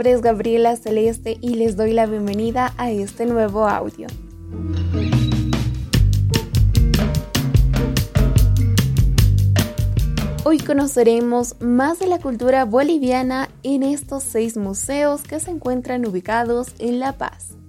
nombre es Gabriela Celeste y les doy la bienvenida a este nuevo audio. Hoy conoceremos más de la cultura boliviana en estos seis museos que se encuentran ubicados en La Paz.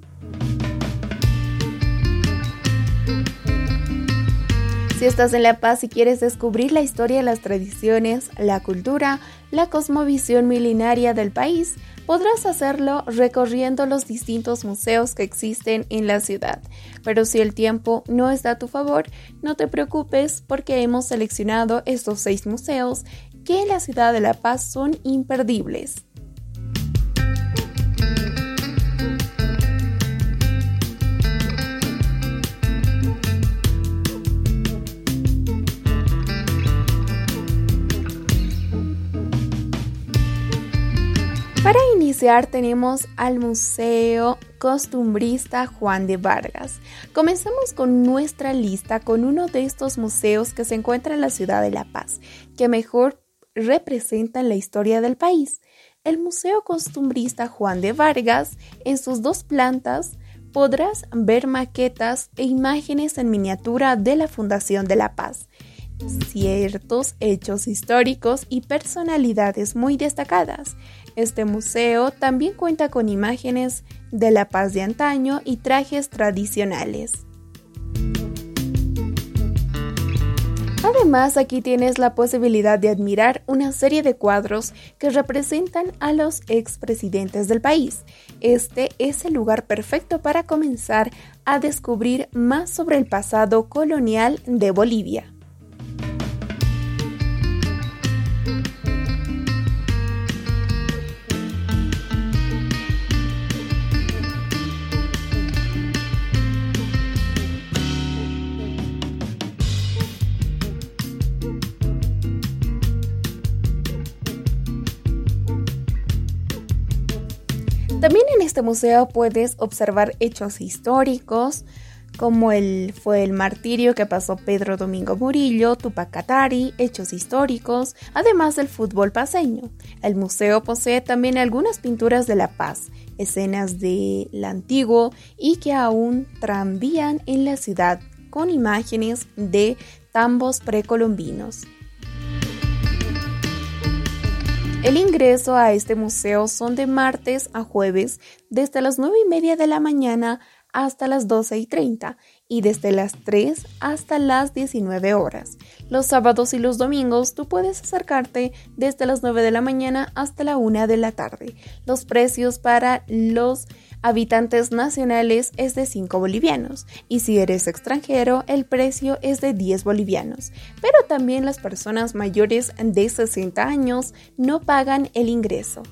Si estás en La Paz y quieres descubrir la historia, las tradiciones, la cultura, la cosmovisión milenaria del país, podrás hacerlo recorriendo los distintos museos que existen en la ciudad. Pero si el tiempo no está a tu favor, no te preocupes porque hemos seleccionado estos seis museos que en la ciudad de La Paz son imperdibles. Tenemos al Museo Costumbrista Juan de Vargas. Comenzamos con nuestra lista con uno de estos museos que se encuentra en la ciudad de La Paz, que mejor representan la historia del país. El Museo Costumbrista Juan de Vargas, en sus dos plantas, podrás ver maquetas e imágenes en miniatura de la Fundación de la Paz ciertos hechos históricos y personalidades muy destacadas. Este museo también cuenta con imágenes de la paz de antaño y trajes tradicionales. Además, aquí tienes la posibilidad de admirar una serie de cuadros que representan a los expresidentes del país. Este es el lugar perfecto para comenzar a descubrir más sobre el pasado colonial de Bolivia. Este museo puedes observar hechos históricos, como el, fue el martirio que pasó Pedro Domingo Murillo, Tupac Katari, hechos históricos, además del fútbol paseño. El museo posee también algunas pinturas de La Paz, escenas del antiguo y que aún tranvían en la ciudad, con imágenes de tambos precolombinos. El ingreso a este museo son de martes a jueves desde las 9 y media de la mañana hasta las 12 y 30 y desde las 3 hasta las 19 horas. Los sábados y los domingos tú puedes acercarte desde las 9 de la mañana hasta la 1 de la tarde. Los precios para los habitantes nacionales es de 5 bolivianos y si eres extranjero el precio es de 10 bolivianos. Pero también las personas mayores de 60 años no pagan el ingreso.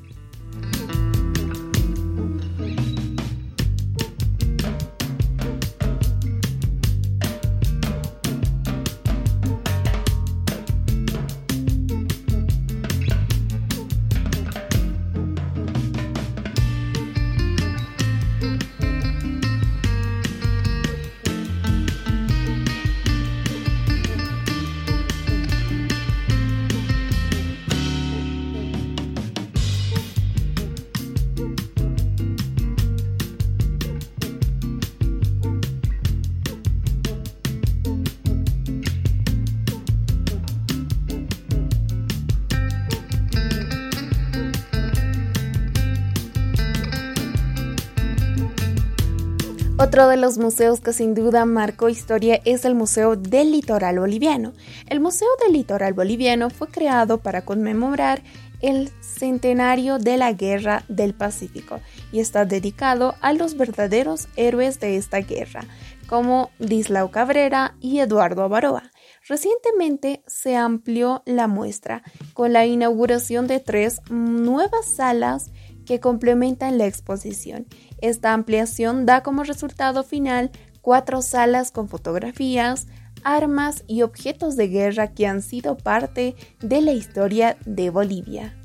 Otro de los museos que sin duda marcó historia es el Museo del Litoral Boliviano. El Museo del Litoral Boliviano fue creado para conmemorar el centenario de la Guerra del Pacífico y está dedicado a los verdaderos héroes de esta guerra, como Dislao Cabrera y Eduardo Avaroa. Recientemente se amplió la muestra con la inauguración de tres nuevas salas que complementan la exposición. Esta ampliación da como resultado final cuatro salas con fotografías, armas y objetos de guerra que han sido parte de la historia de Bolivia.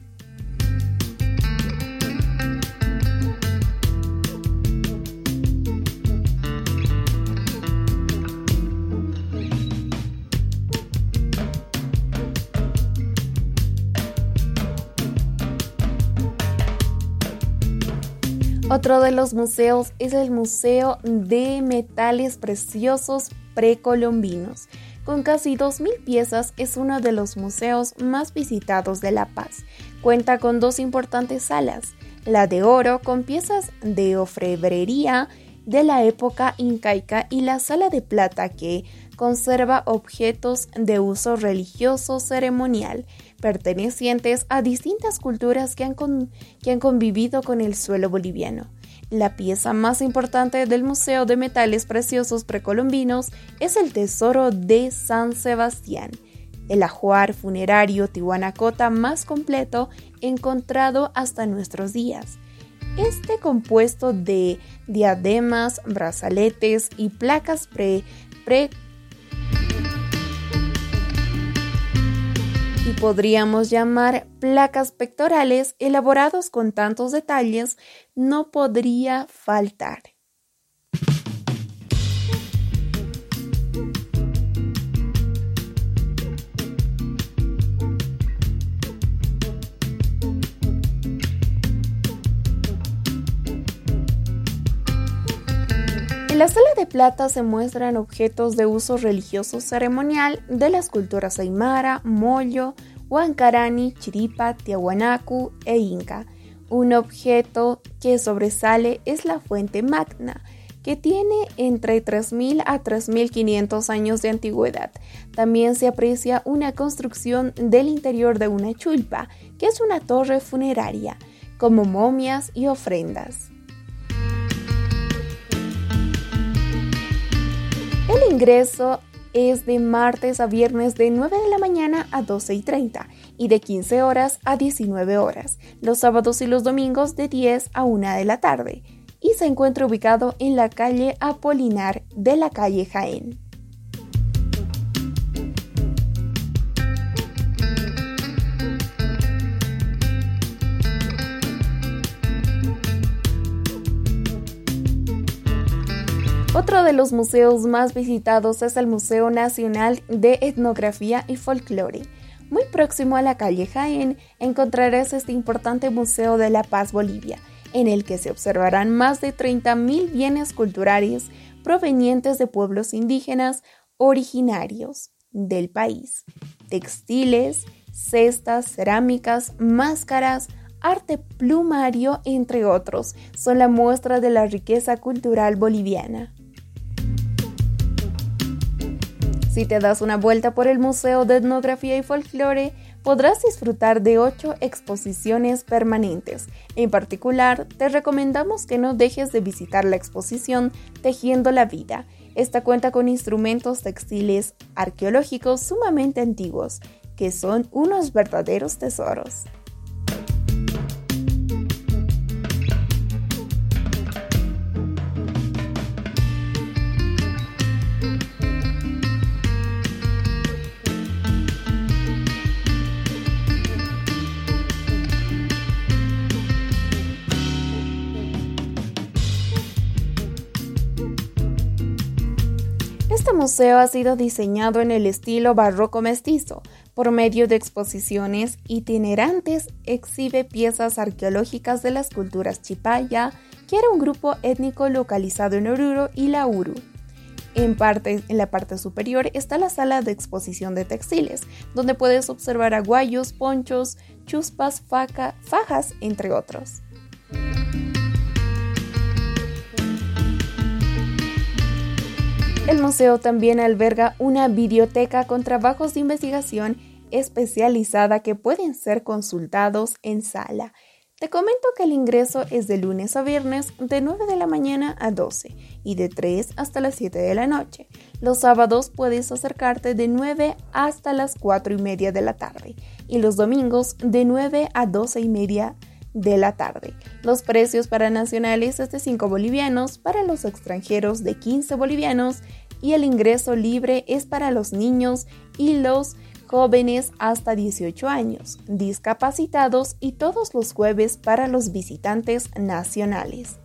Otro de los museos es el Museo de Metales Preciosos Precolombinos. Con casi 2.000 piezas es uno de los museos más visitados de La Paz. Cuenta con dos importantes salas, la de oro con piezas de orfebrería de la época incaica y la sala de plata que conserva objetos de uso religioso ceremonial pertenecientes a distintas culturas que han, que han convivido con el suelo boliviano. La pieza más importante del Museo de Metales Preciosos Precolombinos es el Tesoro de San Sebastián, el ajuar funerario tihuanacota más completo encontrado hasta nuestros días. Este compuesto de diademas, brazaletes y placas pre, pre y podríamos llamar placas pectorales elaborados con tantos detalles, no podría faltar. En la sala de plata se muestran objetos de uso religioso ceremonial de las culturas aymara, moyo, huancarani, chiripa, tiahuanacu e inca. Un objeto que sobresale es la fuente magna, que tiene entre 3.000 a 3.500 años de antigüedad. También se aprecia una construcción del interior de una chulpa, que es una torre funeraria, como momias y ofrendas. Ingreso es de martes a viernes de 9 de la mañana a 12 y 30 y de 15 horas a 19 horas, los sábados y los domingos de 10 a 1 de la tarde y se encuentra ubicado en la calle Apolinar de la calle Jaén. De los museos más visitados es el Museo Nacional de Etnografía y Folclore. Muy próximo a la calle Jaén encontrarás este importante Museo de La Paz, Bolivia, en el que se observarán más de 30.000 bienes culturales provenientes de pueblos indígenas originarios del país. Textiles, cestas, cerámicas, máscaras, arte plumario, entre otros, son la muestra de la riqueza cultural boliviana. Si te das una vuelta por el Museo de Etnografía y Folklore, podrás disfrutar de ocho exposiciones permanentes. En particular, te recomendamos que no dejes de visitar la exposición Tejiendo la Vida. Esta cuenta con instrumentos textiles arqueológicos sumamente antiguos, que son unos verdaderos tesoros. Este museo ha sido diseñado en el estilo barroco mestizo. Por medio de exposiciones itinerantes, exhibe piezas arqueológicas de las culturas chipaya, que era un grupo étnico localizado en Oruro y la Uru. En, parte, en la parte superior está la sala de exposición de textiles, donde puedes observar aguayos, ponchos, chuspas, fajas, entre otros. El museo también alberga una biblioteca con trabajos de investigación especializada que pueden ser consultados en sala. Te comento que el ingreso es de lunes a viernes de 9 de la mañana a 12 y de 3 hasta las 7 de la noche. Los sábados puedes acercarte de 9 hasta las 4 y media de la tarde y los domingos de 9 a 12 y media de la tarde. Los precios para nacionales es de 5 bolivianos, para los extranjeros de 15 bolivianos y el ingreso libre es para los niños y los jóvenes hasta 18 años, discapacitados y todos los jueves para los visitantes nacionales.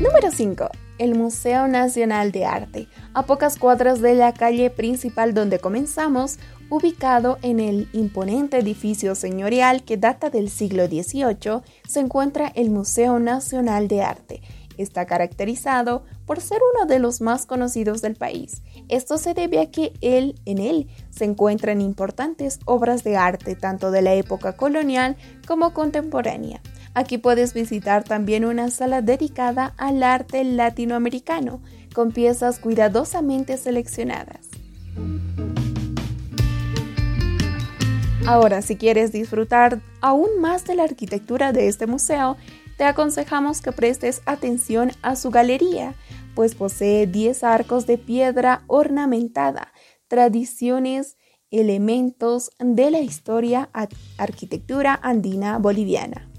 Número 5 el Museo Nacional de Arte. a pocas cuadras de la calle principal donde comenzamos, ubicado en el imponente edificio señorial que data del siglo XVIII, se encuentra el Museo Nacional de Arte. Está caracterizado por ser uno de los más conocidos del país. Esto se debe a que él, en él se encuentran importantes obras de arte tanto de la época colonial como contemporánea. Aquí puedes visitar también una sala dedicada al arte latinoamericano, con piezas cuidadosamente seleccionadas. Ahora, si quieres disfrutar aún más de la arquitectura de este museo, te aconsejamos que prestes atención a su galería, pues posee 10 arcos de piedra ornamentada, tradiciones, elementos de la historia arquitectura andina boliviana.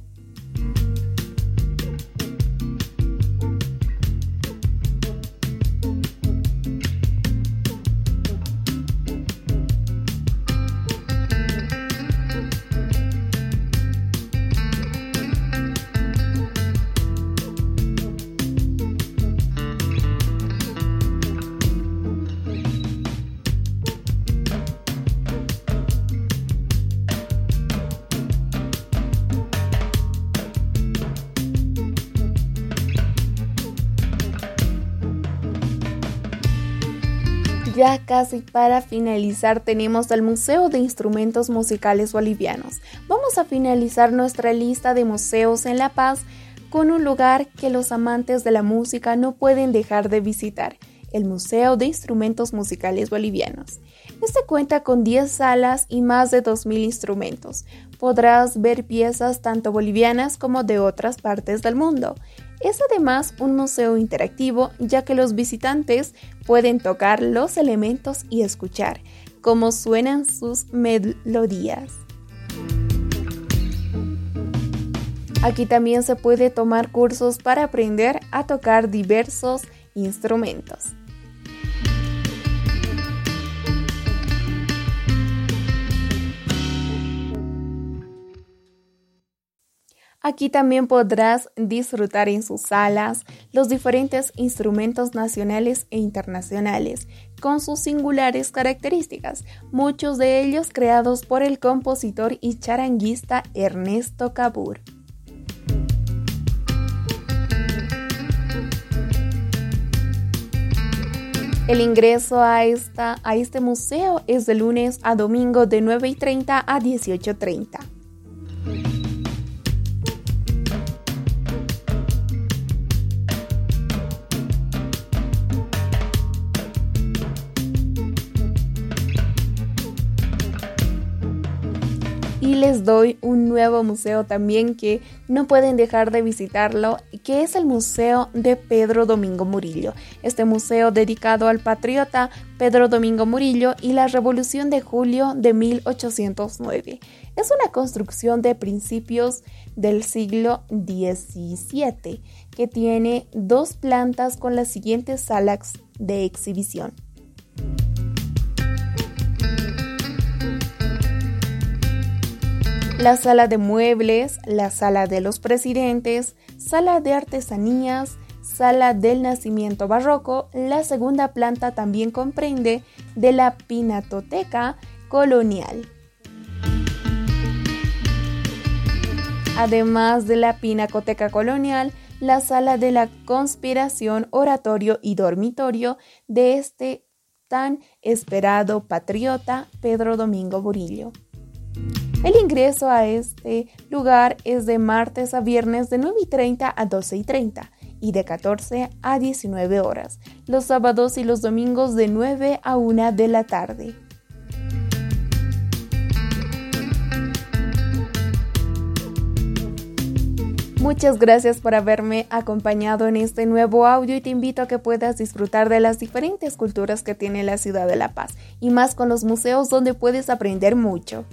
Ya casi para finalizar tenemos el Museo de Instrumentos Musicales Bolivianos. Vamos a finalizar nuestra lista de museos en La Paz con un lugar que los amantes de la música no pueden dejar de visitar, el Museo de Instrumentos Musicales Bolivianos. Este cuenta con 10 salas y más de 2.000 instrumentos. Podrás ver piezas tanto bolivianas como de otras partes del mundo. Es además un museo interactivo ya que los visitantes pueden tocar los elementos y escuchar cómo suenan sus melodías. Aquí también se puede tomar cursos para aprender a tocar diversos instrumentos. Aquí también podrás disfrutar en sus salas los diferentes instrumentos nacionales e internacionales, con sus singulares características, muchos de ellos creados por el compositor y charanguista Ernesto Cabur. El ingreso a, esta, a este museo es de lunes a domingo de 9 y 30 a 18.30. les doy un nuevo museo también que no pueden dejar de visitarlo, que es el Museo de Pedro Domingo Murillo. Este museo dedicado al patriota Pedro Domingo Murillo y la Revolución de Julio de 1809. Es una construcción de principios del siglo XVII que tiene dos plantas con las siguientes salas de exhibición. La sala de muebles, la sala de los presidentes, sala de artesanías, sala del nacimiento barroco, la segunda planta también comprende de la pinatoteca colonial. Además de la pinacoteca colonial, la sala de la conspiración, oratorio y dormitorio de este tan esperado patriota Pedro Domingo Burillo. El ingreso a este lugar es de martes a viernes de 9 y 30 a 12 y 30 y de 14 a 19 horas, los sábados y los domingos de 9 a 1 de la tarde. Muchas gracias por haberme acompañado en este nuevo audio y te invito a que puedas disfrutar de las diferentes culturas que tiene la ciudad de La Paz y más con los museos donde puedes aprender mucho.